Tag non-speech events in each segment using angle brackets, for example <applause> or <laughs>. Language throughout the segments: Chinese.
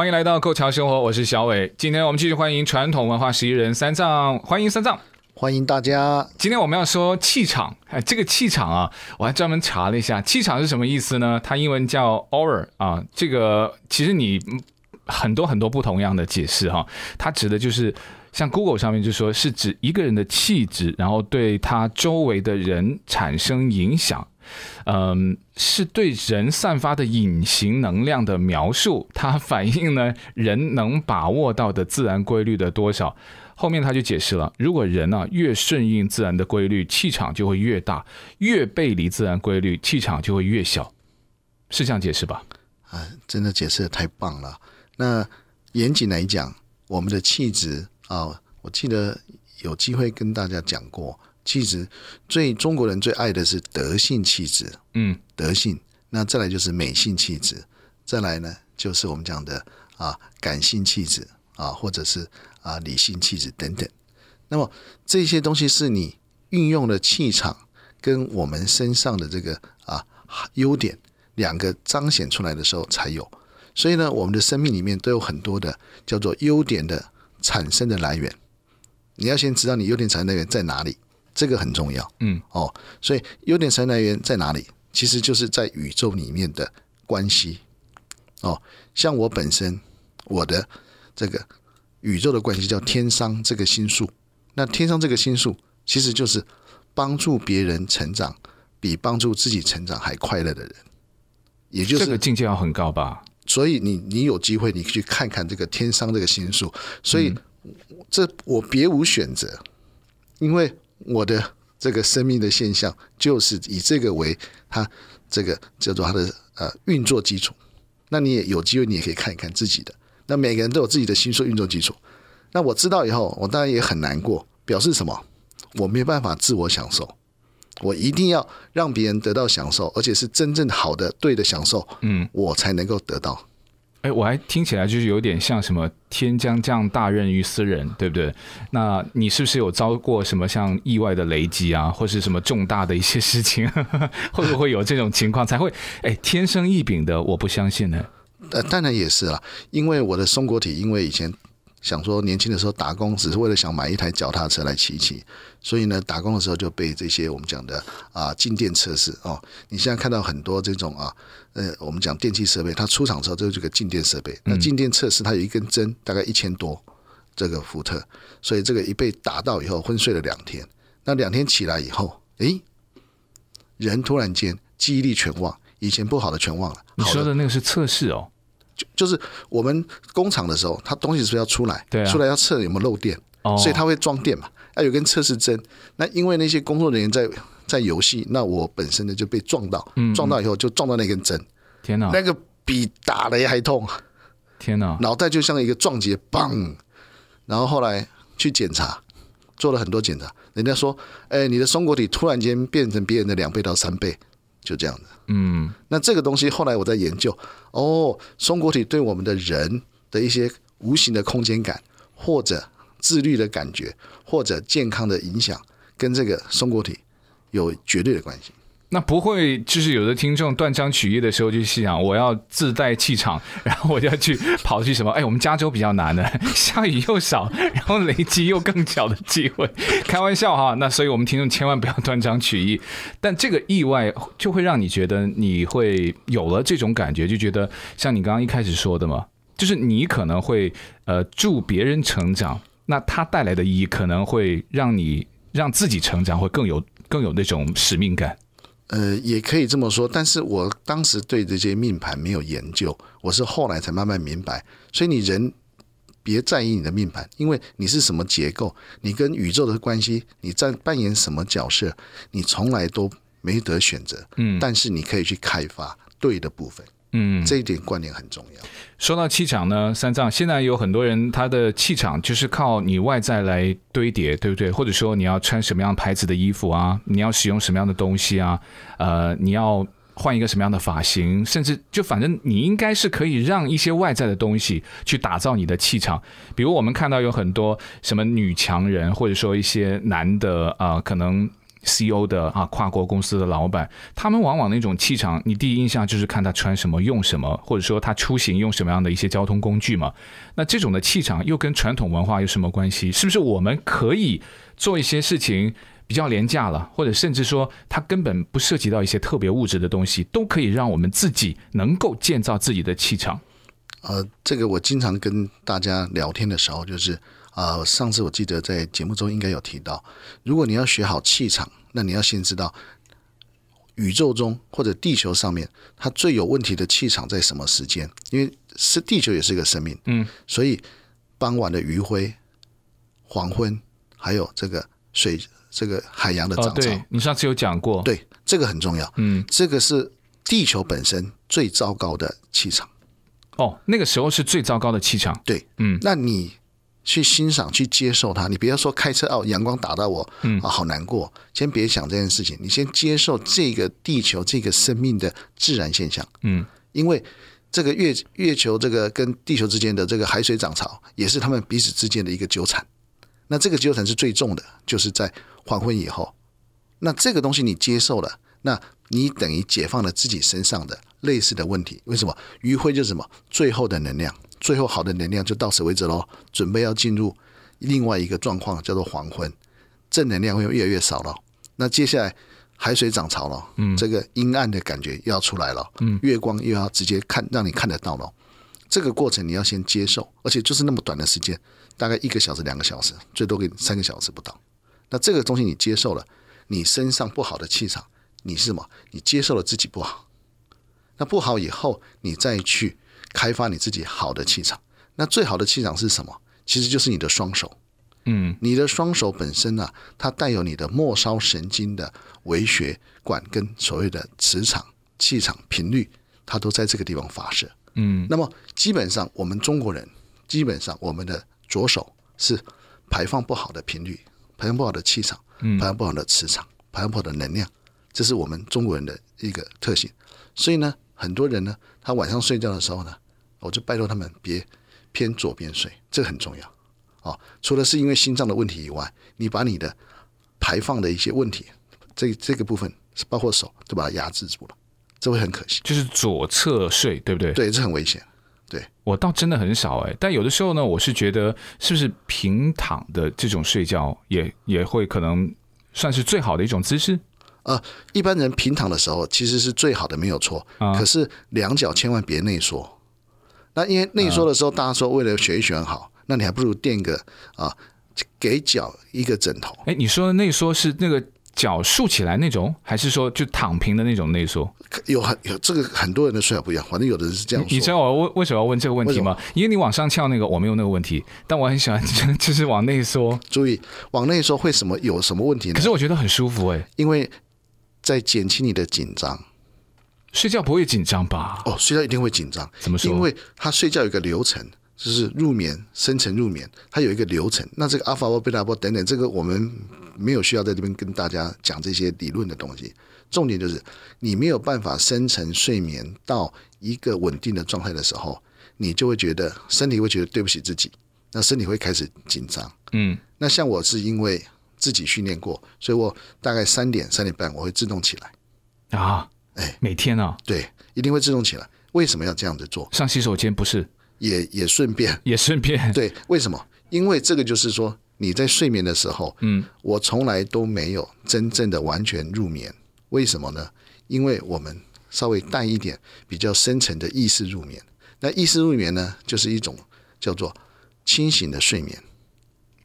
欢迎来到构桥生活，我是小伟。今天我们继续欢迎传统文化十一人三藏，欢迎三藏，欢迎大家。今天我们要说气场，哎，这个气场啊，我还专门查了一下，气场是什么意思呢？它英文叫 aura 啊。这个其实你很多很多不同样的解释哈，它指的就是像 Google 上面就说是指一个人的气质，然后对他周围的人产生影响。嗯，是对人散发的隐形能量的描述，它反映呢人能把握到的自然规律的多少。后面他就解释了，如果人啊越顺应自然的规律，气场就会越大；越背离自然规律，气场就会越小。是这样解释吧？啊，真的解释的太棒了。那严谨来讲，我们的气质啊，我记得有机会跟大家讲过。气质最中国人最爱的是德性气质，嗯，德性。那再来就是美性气质，再来呢就是我们讲的啊感性气质啊，或者是啊理性气质等等。那么这些东西是你运用的气场跟我们身上的这个啊优点两个彰显出来的时候才有。所以呢，我们的生命里面都有很多的叫做优点的产生的来源。你要先知道你优点产生来源在哪里。这个很重要，嗯，哦，所以优点神来源在哪里？其实就是在宇宙里面的关系，哦，像我本身，我的这个宇宙的关系叫天商这个星数，那天商这个星数其实就是帮助别人成长比帮助自己成长还快乐的人，也就是这个境界要很高吧？所以你你有机会你去看看这个天商这个星数，所以这我别无选择，因为。我的这个生命的现象，就是以这个为它这个叫做它的呃运作基础。那你也有机会，你也可以看一看自己的。那每个人都有自己的星数运作基础。那我知道以后，我当然也很难过，表示什么？我没办法自我享受，我一定要让别人得到享受，而且是真正好的、对的享受，嗯，我才能够得到。哎，我还听起来就是有点像什么“天将降大任于斯人”，对不对？那你是不是有遭过什么像意外的雷击啊，或是什么重大的一些事情？<laughs> 会不会有这种情况才会？哎，天生异禀的，我不相信呢。呃，当然也是了，因为我的松果体，因为以前。想说年轻的时候打工只是为了想买一台脚踏车来骑骑，所以呢，打工的时候就被这些我们讲的啊静电测试哦。你现在看到很多这种啊，呃，我们讲电器设备，它出厂之后就是这个静电设备。那静电测试它有一根针，大概一千多这个伏特，所以这个一被打到以后昏睡了两天。那两天起来以后，诶，人突然间记忆力全忘，以前不好的全忘了。你说的那个是测试哦。就是我们工厂的时候，它东西是不是要出来？对啊，出来要测有没有漏电，哦，所以它会装电嘛。要有根测试针。那因为那些工作人员在在游戏，那我本身呢就被撞到，嗯嗯，撞到以后就撞到那根针。天哪，那个比打雷还痛。天哪，脑袋就像一个撞击，嘣！然后后来去检查，做了很多检查，人家说，哎，你的松果体突然间变成别人的两倍到三倍。就这样子，嗯，那这个东西后来我在研究，哦，松果体对我们的人的一些无形的空间感，或者自律的感觉，或者健康的影响，跟这个松果体有绝对的关系。那不会，就是有的听众断章取义的时候就细想，我要自带气场，<laughs> 然后我就要去跑去什么？哎，我们加州比较难的，<laughs> 下雨又少，然后雷击又更小的机会。<laughs> 开玩笑哈，那所以我们听众千万不要断章取义。但这个意外就会让你觉得你会有了这种感觉，就觉得像你刚刚一开始说的嘛，就是你可能会呃助别人成长，那它带来的意义可能会让你让自己成长，会更有更有那种使命感。呃，也可以这么说，但是我当时对这些命盘没有研究，我是后来才慢慢明白。所以你人别在意你的命盘，因为你是什么结构，你跟宇宙的关系，你在扮演什么角色，你从来都没得选择。嗯，但是你可以去开发对的部分。嗯，这一点观念很重要。说到气场呢，三藏，现在有很多人他的气场就是靠你外在来堆叠，对不对？或者说你要穿什么样牌子的衣服啊，你要使用什么样的东西啊，呃，你要换一个什么样的发型，甚至就反正你应该是可以让一些外在的东西去打造你的气场。比如我们看到有很多什么女强人，或者说一些男的啊，呃，可能。CEO 的啊，跨国公司的老板，他们往往那种气场，你第一印象就是看他穿什么、用什么，或者说他出行用什么样的一些交通工具嘛。那这种的气场又跟传统文化有什么关系？是不是我们可以做一些事情比较廉价了，或者甚至说它根本不涉及到一些特别物质的东西，都可以让我们自己能够建造自己的气场？呃，这个我经常跟大家聊天的时候，就是啊、呃，上次我记得在节目中应该有提到，如果你要学好气场，那你要先知道宇宙中或者地球上面它最有问题的气场在什么时间，因为是地球也是一个生命，嗯，所以傍晚的余晖、黄昏，还有这个水、这个海洋的涨潮，哦、你上次有讲过，对，这个很重要，嗯，这个是地球本身最糟糕的气场。哦，那个时候是最糟糕的气场。对，嗯，那你去欣赏、去接受它。你不要说开车哦，阳光打到我，嗯啊，好难过。先别想这件事情，你先接受这个地球、这个生命的自然现象。嗯，因为这个月月球这个跟地球之间的这个海水涨潮，也是他们彼此之间的一个纠缠。那这个纠缠是最重的，就是在黄昏以后。那这个东西你接受了，那你等于解放了自己身上的。类似的问题，为什么余晖就是什么？最后的能量，最后好的能量就到此为止喽，准备要进入另外一个状况，叫做黄昏，正能量会越来越少了。那接下来海水涨潮了，嗯，这个阴暗的感觉又要出来了，嗯，月光又要直接看，让你看得到了。这个过程你要先接受，而且就是那么短的时间，大概一个小时、两个小时，最多给你三个小时不到。那这个东西你接受了，你身上不好的气场，你是什么？你接受了自己不好。那不好以后，你再去开发你自己好的气场。那最好的气场是什么？其实就是你的双手。嗯，你的双手本身呢、啊，它带有你的末梢神经的微血管跟所谓的磁场、气场频率，它都在这个地方发射。嗯，那么基本上我们中国人，基本上我们的左手是排放不好的频率，排放不好的气场，排放不好的磁场，排放不好的能量，这是我们中国人的一个特性。所以呢。很多人呢，他晚上睡觉的时候呢，我就拜托他们别偏左边睡，这个很重要哦。除了是因为心脏的问题以外，你把你的排放的一些问题，这这个部分是包括手都把它压制住了，这会很可惜。就是左侧睡，对不对？对，这很危险。对，我倒真的很少哎，但有的时候呢，我是觉得是不是平躺的这种睡觉也也会可能算是最好的一种姿势。呃，一般人平躺的时候其实是最好的，没有错。啊、可是两脚千万别内缩。那因为内缩的时候，大家说为了血液循环好，那你还不如垫个啊，给脚一个枕头。哎，你说的内缩是那个脚竖起来那种，还是说就躺平的那种内缩？有很有这个很多人的睡法不一样，反正有的人是这样说。你知道我为为什么要问这个问题吗？因为你往上翘那个我没有那个问题，但我很喜欢就是往内缩。注意往内缩会什么有什么问题呢？可是我觉得很舒服哎，因为。在减轻你的紧张，睡觉不会紧张吧？哦，睡觉一定会紧张。怎么说？因为他睡觉有一个流程，就是入眠、深层入眠，它有一个流程。那这个阿法波、贝塔波等等，这个我们没有需要在这边跟大家讲这些理论的东西。重点就是你没有办法深层睡眠到一个稳定的状态的时候，你就会觉得身体会觉得对不起自己，那身体会开始紧张。嗯，那像我是因为。自己训练过，所以我大概三点三点半我会自动起来啊，哎，每天啊，对，一定会自动起来。为什么要这样子做？上洗手间不是？也也顺便，也顺便。对，为什么？因为这个就是说你在睡眠的时候，嗯，我从来都没有真正的完全入眠。为什么呢？因为我们稍微淡一点比较深层的意识入眠。那意识入眠呢，就是一种叫做清醒的睡眠。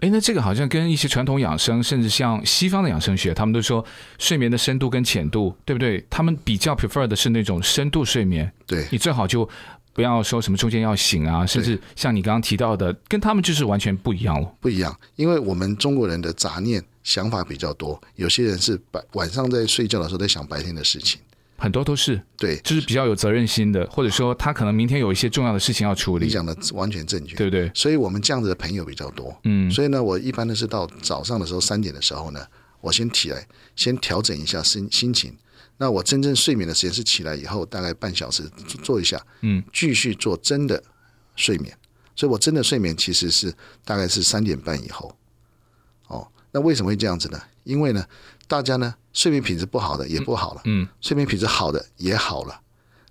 哎，那这个好像跟一些传统养生，甚至像西方的养生学，他们都说睡眠的深度跟浅度，对不对？他们比较 prefer 的是那种深度睡眠。对，你最好就不要说什么中间要醒啊，甚至像你刚刚提到的，跟他们就是完全不一样了。不一样，因为我们中国人的杂念想法比较多，有些人是白晚上在睡觉的时候在想白天的事情。很多都是对，就是比较有责任心的，或者说他可能明天有一些重要的事情要处理。你讲的完全正确，对不对？所以我们这样子的朋友比较多。嗯，所以呢，我一般都是到早上的时候三点的时候呢，我先起来，先调整一下心心情。那我真正睡眠的时间是起来以后大概半小时做一下，嗯，继续做真的睡眠。所以我真的睡眠其实是大概是三点半以后。哦，那为什么会这样子呢？因为呢，大家呢睡眠品质不好的也不好了，嗯，睡眠品质好的也好了，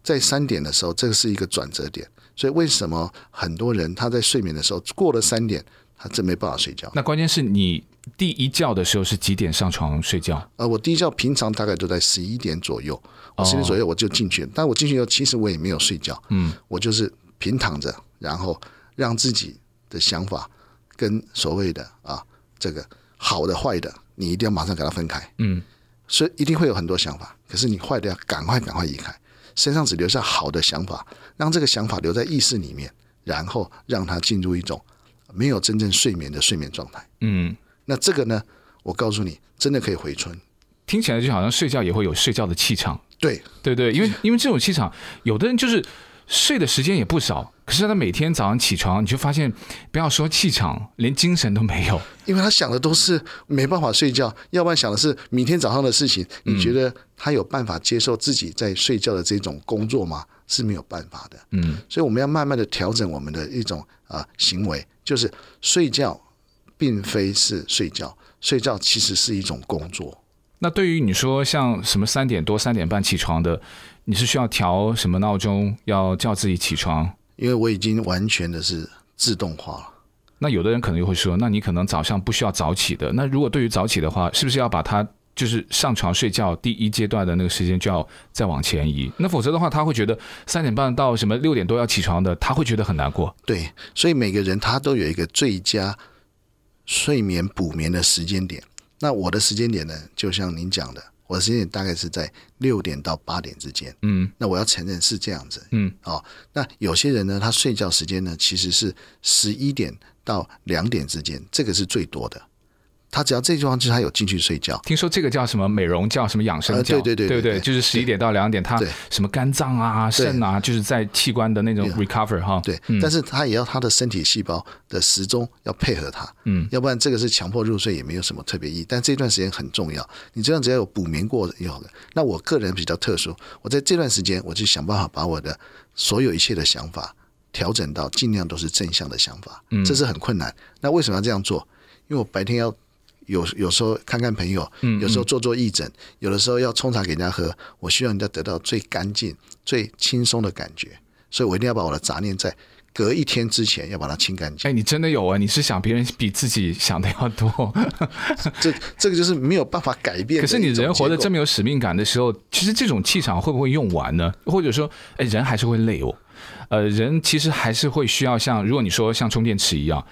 在三点的时候，这个是一个转折点。所以为什么很多人他在睡眠的时候过了三点，他真没办法睡觉？那关键是你第一觉的时候是几点上床睡觉？呃，我第一觉平常大概都在十一点左右，十一点左右我就进去了。但我进去以后，其实我也没有睡觉，嗯，我就是平躺着，然后让自己的想法跟所谓的啊这个好的坏的，你一定要马上给它分开，嗯，所以一定会有很多想法，可是你坏的要赶快赶快移开。身上只留下好的想法，让这个想法留在意识里面，然后让它进入一种没有真正睡眠的睡眠状态。嗯，那这个呢，我告诉你，真的可以回春。听起来就好像睡觉也会有睡觉的气场。对，对对，因为因为这种气场，有的人就是。睡的时间也不少，可是他每天早上起床，你就发现，不要说气场，连精神都没有，因为他想的都是没办法睡觉，要不然想的是明天早上的事情。你觉得他有办法接受自己在睡觉的这种工作吗？是没有办法的。嗯，所以我们要慢慢的调整我们的一种啊、呃、行为，就是睡觉并非是睡觉，睡觉其实是一种工作。那对于你说像什么三点多、三点半起床的。你是需要调什么闹钟，要叫自己起床？因为我已经完全的是自动化了。那有的人可能又会说，那你可能早上不需要早起的。那如果对于早起的话，是不是要把它就是上床睡觉第一阶段的那个时间就要再往前移？那否则的话，他会觉得三点半到什么六点多要起床的，他会觉得很难过。对，所以每个人他都有一个最佳睡眠补眠的时间点。那我的时间点呢，就像您讲的。我的时间点大概是在六点到八点之间，嗯，那我要承认是这样子，嗯，哦，那有些人呢，他睡觉时间呢其实是十一点到两点之间，这个是最多的。他只要这地方就是他有进去睡觉，听说这个叫什么美容觉，什么养生觉，呃、对对对对，对对，就是十一点到两点，他什么肝脏啊、肾啊，就是在器官的那种 recover 哈，对，但是他也要他的身体细胞的时钟要配合他，嗯，要不然这个是强迫入睡也没有什么特别意义。但这段时间很重要，你这样只要有补眠过就好了，那我个人比较特殊，我在这段时间我就想办法把我的所有一切的想法调整到尽量都是正向的想法，嗯，这是很困难。那为什么要这样做？因为我白天要。有有时候看看朋友，有时候做做义诊，有的时候要冲茶给人家喝。我需要人家得到最干净、最轻松的感觉，所以我一定要把我的杂念在隔一天之前要把它清干净。哎，你真的有啊？你是想别人比自己想的要多？<laughs> 这这个就是没有办法改变。可是你人活得这么有使命感的时候，其实这种气场会不会用完呢？或者说，哎，人还是会累哦。呃，人其实还是会需要像，如果你说像充电池一样。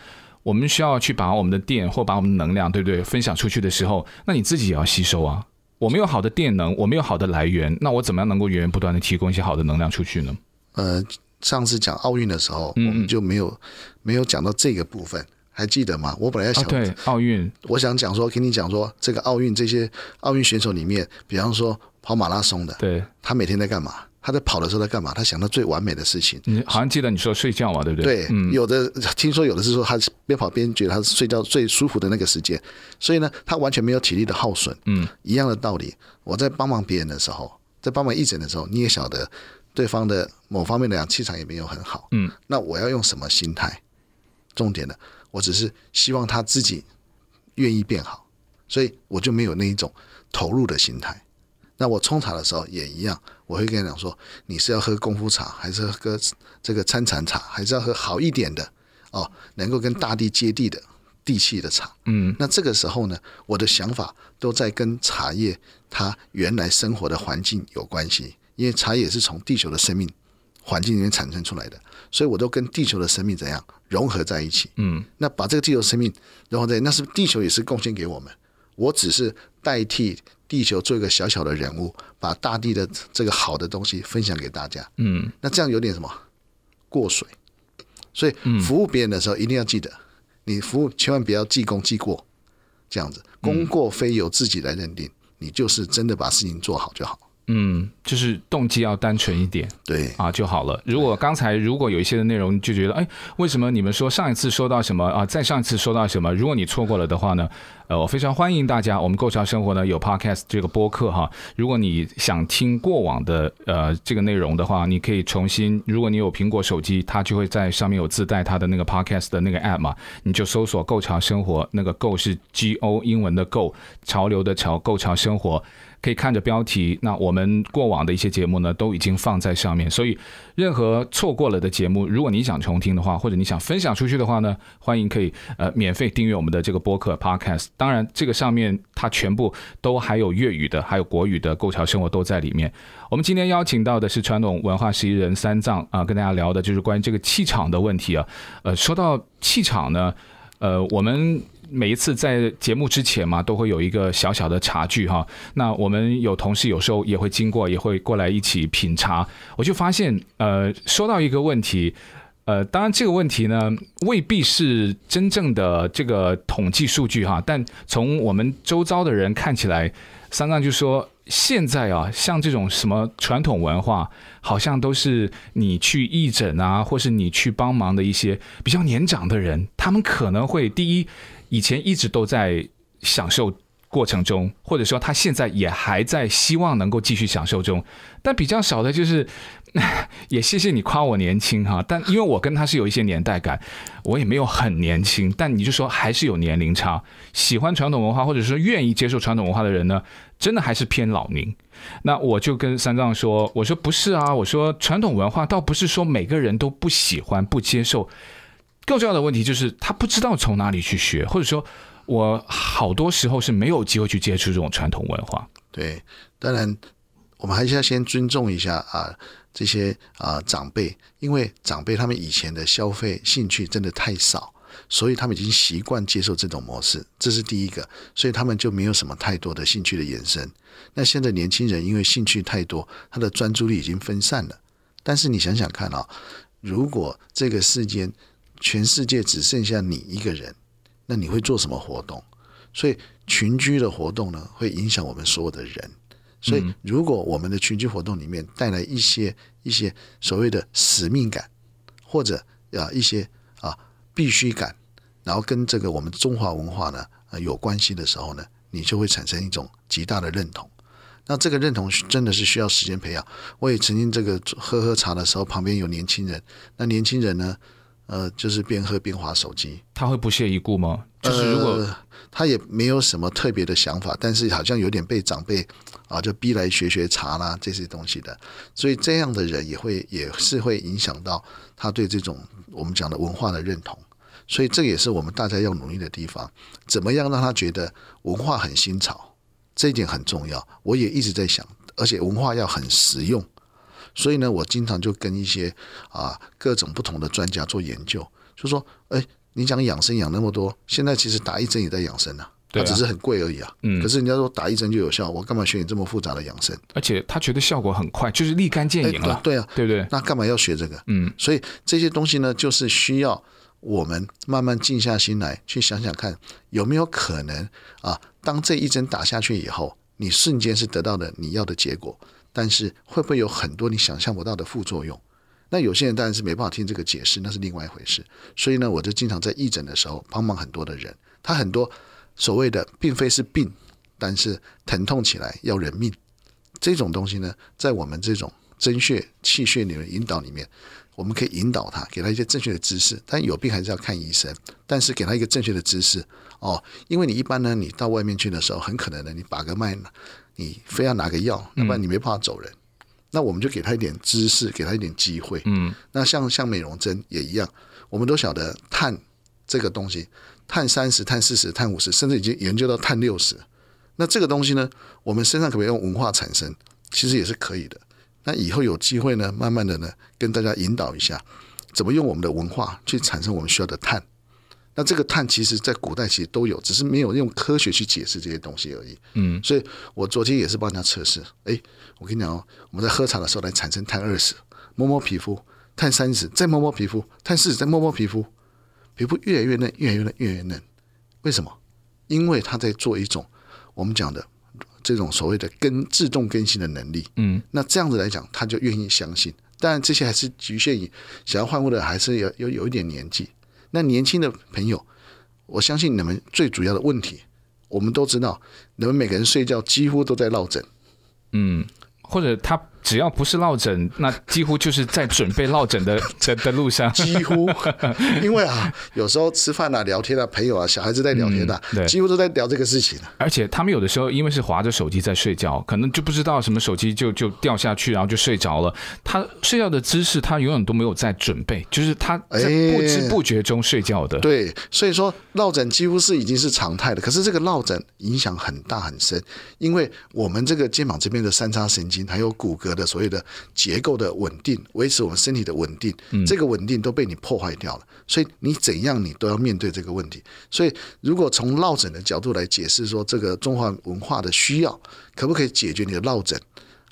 我们需要去把我们的电或把我们的能量，对不对？分享出去的时候，那你自己也要吸收啊。我没有好的电能，我没有好的来源，那我怎么样能够源源不断的提供一些好的能量出去呢？呃，上次讲奥运的时候，嗯、我们就没有没有讲到这个部分，还记得吗？我本来要想、啊、对奥运，我想讲说，跟你讲说，这个奥运这些奥运选手里面，比方说跑马拉松的，对，他每天在干嘛？他在跑的时候在干嘛？他想到最完美的事情。你好像记得你说睡觉嘛，对不对？对，嗯、有的听说有的是说他边跑边觉得他是睡觉最舒服的那个时间，所以呢，他完全没有体力的耗损。嗯，一样的道理。我在帮忙别人的时候，在帮忙义诊的时候，你也晓得对方的某方面的气场也没有很好。嗯，那我要用什么心态？重点的，我只是希望他自己愿意变好，所以我就没有那一种投入的心态。那我冲茶的时候也一样，我会跟你讲说，你是要喝功夫茶，还是喝这个参禅茶，还是要喝好一点的哦，能够跟大地接地的地气的茶。嗯，那这个时候呢，我的想法都在跟茶叶它原来生活的环境有关系，因为茶叶是从地球的生命环境里面产生出来的，所以我都跟地球的生命怎样融合在一起。嗯，那把这个地球生命融合在，那是地球也是贡献给我们？我只是代替。地球做一个小小的人物，把大地的这个好的东西分享给大家。嗯，那这样有点什么？过水，所以服务别人的时候一定要记得，你服务千万不要记功记过，这样子。功过非由自己来认定，你就是真的把事情做好就好。嗯，就是动机要单纯一点，对啊就好了。如果刚才如果有一些的内容就觉得，哎，为什么你们说上一次说到什么啊，再上一次说到什么？如果你错过了的话呢，呃，我非常欢迎大家，我们构桥生活呢有 podcast 这个播客哈。如果你想听过往的呃这个内容的话，你可以重新，如果你有苹果手机，它就会在上面有自带它的那个 podcast 的那个 app 嘛，你就搜索“构桥生活”，那个“构”是 G O 英文的“构”，潮流的“潮”，构桥生活。可以看着标题，那我们过往的一些节目呢，都已经放在上面。所以，任何错过了的节目，如果你想重听的话，或者你想分享出去的话呢，欢迎可以呃免费订阅我们的这个播客 Podcast。当然，这个上面它全部都还有粤语的，还有国语的《构桥生活》都在里面。我们今天邀请到的是传统文化十一人三藏啊，跟大家聊的就是关于这个气场的问题啊。呃，说到气场呢，呃，我们。每一次在节目之前嘛，都会有一个小小的茶具哈。那我们有同事有时候也会经过，也会过来一起品茶。我就发现，呃，说到一个问题，呃，当然这个问题呢未必是真正的这个统计数据哈，但从我们周遭的人看起来，三藏就说，现在啊，像这种什么传统文化，好像都是你去义诊啊，或是你去帮忙的一些比较年长的人，他们可能会第一。以前一直都在享受过程中，或者说他现在也还在希望能够继续享受中，但比较少的就是，<laughs> 也谢谢你夸我年轻哈，但因为我跟他是有一些年代感，我也没有很年轻，但你就说还是有年龄差。喜欢传统文化或者说愿意接受传统文化的人呢，真的还是偏老龄。那我就跟三藏说，我说不是啊，我说传统文化倒不是说每个人都不喜欢不接受。更重要的问题就是他不知道从哪里去学，或者说，我好多时候是没有机会去接触这种传统文化。对，当然我们还是要先尊重一下啊这些啊长辈，因为长辈他们以前的消费兴趣真的太少，所以他们已经习惯接受这种模式，这是第一个，所以他们就没有什么太多的兴趣的延伸。那现在年轻人因为兴趣太多，他的专注力已经分散了。但是你想想看啊，如果这个世间全世界只剩下你一个人，那你会做什么活动？所以群居的活动呢，会影响我们所有的人。所以如果我们的群居活动里面带来一些一些所谓的使命感，或者啊一些啊必须感，然后跟这个我们中华文化呢有关系的时候呢，你就会产生一种极大的认同。那这个认同真的是需要时间培养。我也曾经这个喝喝茶的时候，旁边有年轻人，那年轻人呢？呃，就是边喝边划手机，他会不屑一顾吗？就是如果、呃、他也没有什么特别的想法，但是好像有点被长辈啊就逼来学学茶啦这些东西的，所以这样的人也会也是会影响到他对这种我们讲的文化的认同，所以这也是我们大家要努力的地方，怎么样让他觉得文化很新潮，这一点很重要。我也一直在想，而且文化要很实用。所以呢，我经常就跟一些啊各种不同的专家做研究，就说，哎，你讲养生养那么多，现在其实打一针也在养生啊，它啊，只是很贵而已啊。嗯。可是人家说打一针就有效，我干嘛学你这么复杂的养生？而且他觉得效果很快，就是立竿见影了。对啊，对不对？那干嘛要学这个？嗯。所以这些东西呢，就是需要我们慢慢静下心来去想想看，有没有可能啊，当这一针打下去以后，你瞬间是得到了你要的结果。但是会不会有很多你想象不到的副作用？那有些人当然是没办法听这个解释，那是另外一回事。所以呢，我就经常在义诊的时候帮忙很多的人，他很多所谓的并非是病，但是疼痛起来要人命。这种东西呢，在我们这种针穴、气血里面引导里面，我们可以引导他，给他一些正确的知识。但有病还是要看医生，但是给他一个正确的知识哦，因为你一般呢，你到外面去的时候，很可能呢，你把个脉呢。你非要拿个药，要不然你没办法走人。嗯、那我们就给他一点知识，给他一点机会。嗯，那像像美容针也一样，我们都晓得碳这个东西，碳三十、碳四十、碳五十，甚至已经研究到碳六十。那这个东西呢，我们身上可不可以用文化产生？其实也是可以的。那以后有机会呢，慢慢的呢，跟大家引导一下，怎么用我们的文化去产生我们需要的碳。那这个碳其实，在古代其实都有，只是没有用科学去解释这些东西而已。嗯，所以我昨天也是帮人家测试。哎，我跟你讲哦，我们在喝茶的时候来产生碳二十，摸摸皮肤，碳三十，再摸摸皮肤，碳四十，再摸摸皮肤，皮肤越来越嫩，越来越嫩，越来越嫩。为什么？因为他在做一种我们讲的这种所谓的更自动更新的能力。嗯，那这样子来讲，他就愿意相信。当然，这些还是局限于想要换物的，还是有有有一点年纪。那年轻的朋友，我相信你们最主要的问题，我们都知道，你们每个人睡觉几乎都在落枕。嗯，或者他。只要不是落枕，那几乎就是在准备落枕的 <laughs> 的的路上。几乎，<laughs> 因为啊，有时候吃饭啊、聊天啊、朋友啊、小孩子在聊天啊，嗯、对，几乎都在聊这个事情。而且他们有的时候因为是划着手机在睡觉，可能就不知道什么手机就就掉下去，然后就睡着了。他睡觉的姿势，他永远都没有在准备，就是他在不知不觉中睡觉的。欸、对，所以说落枕几乎是已经是常态了。可是这个落枕影响很大很深，因为我们这个肩膀这边的三叉神经还有骨骼。的所谓的结构的稳定，维持我们身体的稳定，这个稳定都被你破坏掉了。所以你怎样，你都要面对这个问题。所以如果从落枕的角度来解释说，这个中华文化的需要，可不可以解决你的落枕？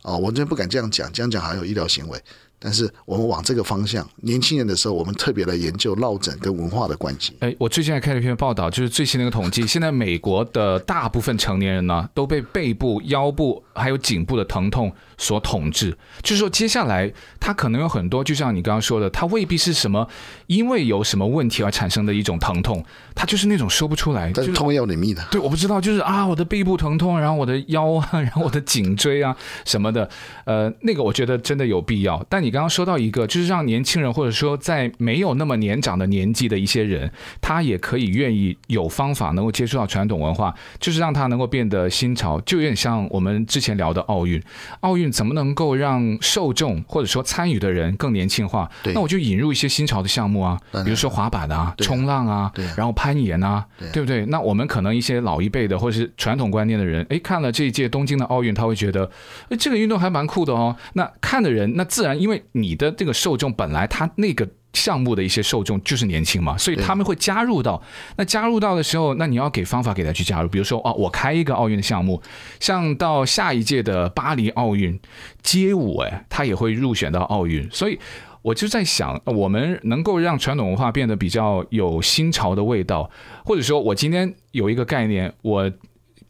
啊，我这边不敢这样讲，这样讲还有医疗行为。但是我们往这个方向，年轻人的时候，我们特别来研究落枕跟文化的关系。哎，我最近还看了一篇报道，就是最新的一个统计，现在美国的大部分成年人呢，都被背部、腰部还有颈部的疼痛所统治。就是说，接下来他可能有很多，就像你刚刚说的，他未必是什么因为有什么问题而产生的一种疼痛，他就是那种说不出来，就是痛要你命的。对，我不知道，就是啊，我的背部疼痛，然后我的腰啊，然后我的颈椎啊什么的，呃，那个我觉得真的有必要。但你。你刚刚说到一个，就是让年轻人或者说在没有那么年长的年纪的一些人，他也可以愿意有方法能够接触到传统文化，就是让他能够变得新潮，就有点像我们之前聊的奥运。奥运怎么能够让受众或者说参与的人更年轻化？那我就引入一些新潮的项目啊，比如说滑板啊、冲浪啊，然后攀岩啊，对不对？那我们可能一些老一辈的或者是传统观念的人，哎，看了这一届东京的奥运，他会觉得，哎，这个运动还蛮酷的哦。那看的人，那自然因为。你的这个受众本来他那个项目的一些受众就是年轻嘛，所以他们会加入到。那加入到的时候，那你要给方法给他去加入。比如说哦，我开一个奥运的项目，像到下一届的巴黎奥运街舞，哎，他也会入选到奥运。所以我就在想，我们能够让传统文化变得比较有新潮的味道，或者说我今天有一个概念，我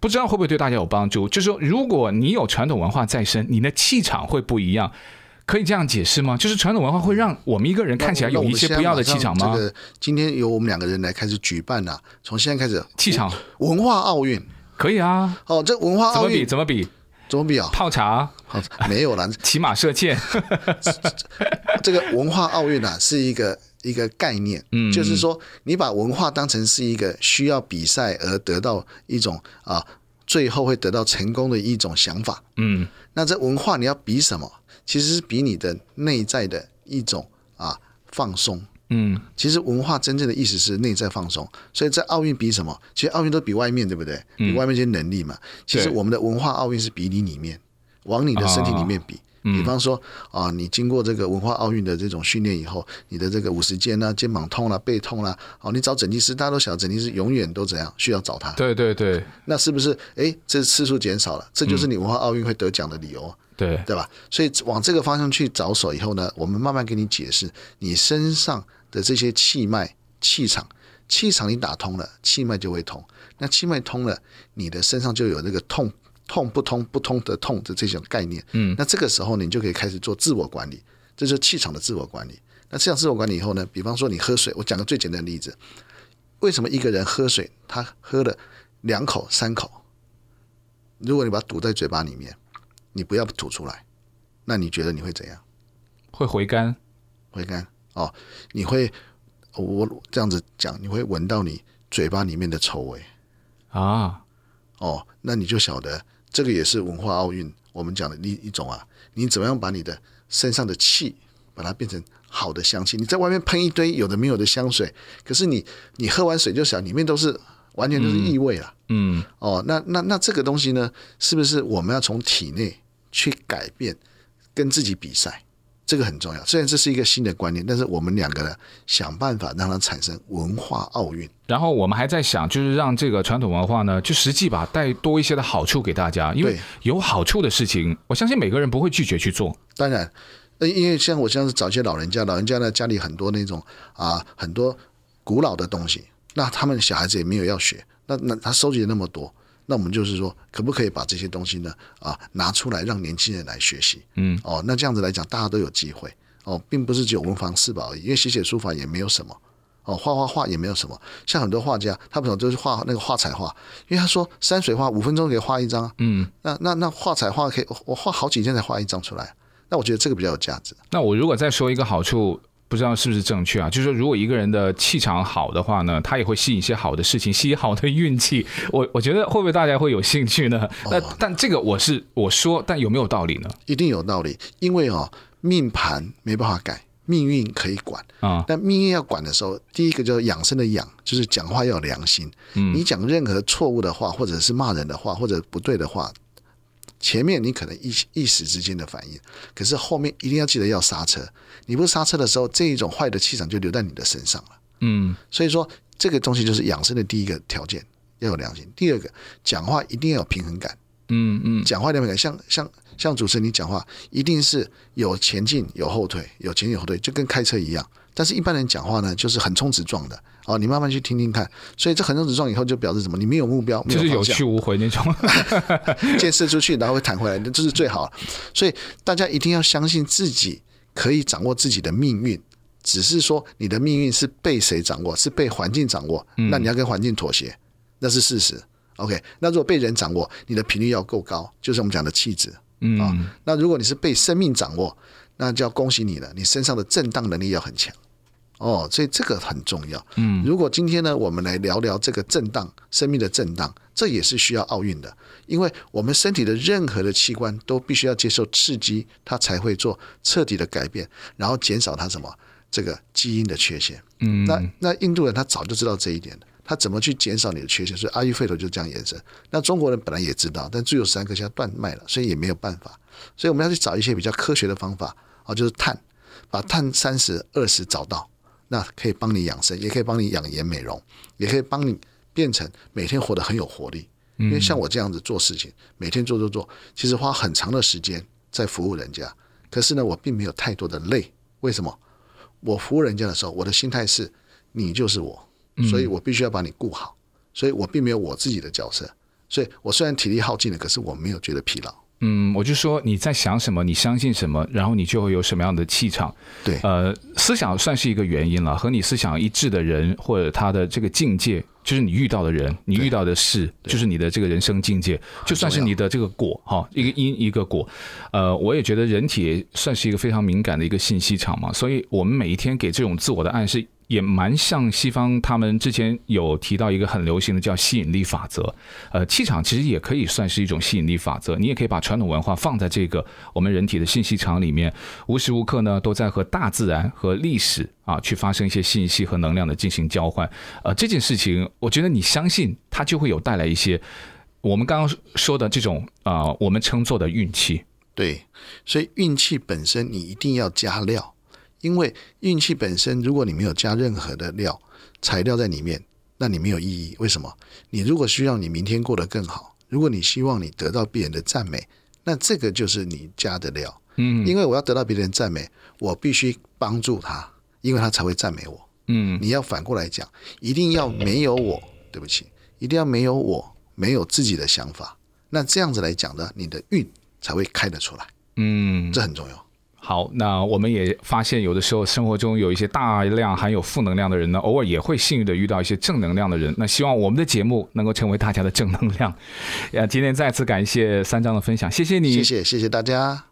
不知道会不会对大家有帮助。就是说，如果你有传统文化在身，你的气场会不一样。可以这样解释吗？就是传统文化会让我们一个人看起来有一些不要的气场吗？这个今天由我们两个人来开始举办呐、啊，从现在开始气场文化奥运可以啊。哦，这文化奥运怎么比？怎么比？怎么比啊？泡茶？没有啦，<laughs> 骑马射箭。<laughs> 这个文化奥运啊，是一个一个概念，嗯，就是说你把文化当成是一个需要比赛而得到一种啊，最后会得到成功的一种想法，嗯，那这文化你要比什么？其实是比你的内在的一种啊放松，嗯，其实文化真正的意思是内在放松，所以在奥运比什么？其实奥运都比外面，对不对？比外面这些能力嘛。其实我们的文化奥运是比你里面，往你的身体里面比。比方说啊，你经过这个文化奥运的这种训练以后，你的这个五十肩啊、肩膀痛啦、背痛啦，哦，你找整脊师，大家都晓得整脊师永远都怎样需要找他。对对对，那是不是？哎，这次数减少了，这就是你文化奥运会得奖的理由。对对吧？所以往这个方向去着手以后呢，我们慢慢给你解释，你身上的这些气脉、气场、气场你打通了，气脉就会通。那气脉通了，你的身上就有那个痛、痛不通、不通的痛的这种概念。嗯，那这个时候你就可以开始做自我管理，这就是气场的自我管理。那这样自我管理以后呢，比方说你喝水，我讲个最简单的例子：为什么一个人喝水，他喝了两口、三口，如果你把它堵在嘴巴里面？你不要吐出来，那你觉得你会怎样？会回甘，回甘哦。你会，我这样子讲，你会闻到你嘴巴里面的臭味啊。哦，那你就晓得这个也是文化奥运我们讲的一一种啊。你怎么样把你的身上的气，把它变成好的香气？你在外面喷一堆有的没有的香水，可是你你喝完水就想里面都是。完全都是异味了，嗯，哦，那那那这个东西呢，是不是我们要从体内去改变，跟自己比赛，这个很重要。虽然这是一个新的观念，但是我们两个呢，想办法让它产生文化奥运。然后我们还在想，就是让这个传统文化呢，就实际吧带多一些的好处给大家，因为有好处的事情，我相信每个人不会拒绝去做。当然，因为像我像是找一些老人家，老人家呢家里很多那种啊很多古老的东西。那他们小孩子也没有要学，那那他收集了那么多，那我们就是说，可不可以把这些东西呢啊拿出来让年轻人来学习？嗯，哦，那这样子来讲，大家都有机会哦，并不是只有文房四宝而已，因为写写书法也没有什么。哦，画画画也没有什么，像很多画家，他不懂就是画那个画彩画，因为他说山水画五分钟可以画一张，嗯，那那那画彩画可以我画好几天才画一张出来，那我觉得这个比较有价值。那我如果再说一个好处，不知道是不是正确啊？就是说，如果一个人的气场好的话呢，他也会吸引一些好的事情，吸引好的运气。我我觉得会不会大家会有兴趣呢？那、哦、但这个我是我说，但有没有道理呢？一定有道理，因为哦，命盘没办法改。命运可以管啊，但命运要管的时候，第一个就是养生的养，就是讲话要有良心。嗯，你讲任何错误的话，或者是骂人的话，或者不对的话，前面你可能一一时之间的反应，可是后面一定要记得要刹车。你不刹车的时候，这一种坏的气场就留在你的身上了。嗯，所以说这个东西就是养生的第一个条件，要有良心。第二个，讲话一定要有平衡感。嗯嗯，讲话的平衡感，像像。像主持人你讲话，一定是有前进有后退，有前进有后退，就跟开车一样。但是一般人讲话呢，就是横冲直撞的。哦，你慢慢去听听看。所以这横冲直撞以后，就表示什么？你没有目标，就是有去无回那种。<laughs> 箭射出去，然后会弹回来，这是最好。所以大家一定要相信自己可以掌握自己的命运。只是说你的命运是被谁掌握？是被环境掌握？那你要跟环境妥协，那是事实。OK，那如果被人掌握，你的频率要够高，就是我们讲的气质。嗯、哦，那如果你是被生命掌握，那就要恭喜你了，你身上的震荡能力要很强哦，所以这个很重要。嗯，如果今天呢，我们来聊聊这个震荡，生命的震荡，这也是需要奥运的，因为我们身体的任何的器官都必须要接受刺激，它才会做彻底的改变，然后减少它什么这个基因的缺陷。嗯，那那印度人他早就知道这一点了。他怎么去减少你的缺陷？所以阿育吠陀就这样延伸。那中国人本来也知道，但最后三颗现在断脉了，所以也没有办法。所以我们要去找一些比较科学的方法啊，就是碳，把碳三十二十找到，那可以帮你养生，也可以帮你养颜美容，也可以帮你变成每天活得很有活力。因为像我这样子做事情，每天做做做，其实花很长的时间在服务人家，可是呢，我并没有太多的累。为什么？我服务人家的时候，我的心态是，你就是我。所以我必须要把你顾好，所以我并没有我自己的角色，所以我虽然体力耗尽了，可是我没有觉得疲劳。嗯，我就说你在想什么，你相信什么，然后你就会有什么样的气场。对，呃，思想算是一个原因了，和你思想一致的人或者他的这个境界，就是你遇到的人，你遇到的事，就是你的这个人生境界，就算是你的这个果哈，一个因一个果。呃，我也觉得人体算是一个非常敏感的一个信息场嘛，所以我们每一天给这种自我的暗示。也蛮像西方，他们之前有提到一个很流行的叫吸引力法则，呃，气场其实也可以算是一种吸引力法则。你也可以把传统文化放在这个我们人体的信息场里面，无时无刻呢都在和大自然和历史啊去发生一些信息和能量的进行交换。呃，这件事情，我觉得你相信它就会有带来一些我们刚刚说的这种啊、我们称作的运气。对，所以运气本身你一定要加料。因为运气本身，如果你没有加任何的料材料在里面，那你没有意义。为什么？你如果需要你明天过得更好，如果你希望你得到别人的赞美，那这个就是你加的料。嗯，因为我要得到别人赞美，我必须帮助他，因为他才会赞美我。嗯，你要反过来讲，一定要没有我，对不起，一定要没有我，没有自己的想法，那这样子来讲呢，你的运才会开得出来。嗯，这很重要。好，那我们也发现，有的时候生活中有一些大量含有负能量的人呢，偶尔也会幸运的遇到一些正能量的人。那希望我们的节目能够成为大家的正能量。<laughs> 呀，今天再次感谢三张的分享，谢谢你，谢谢谢谢大家。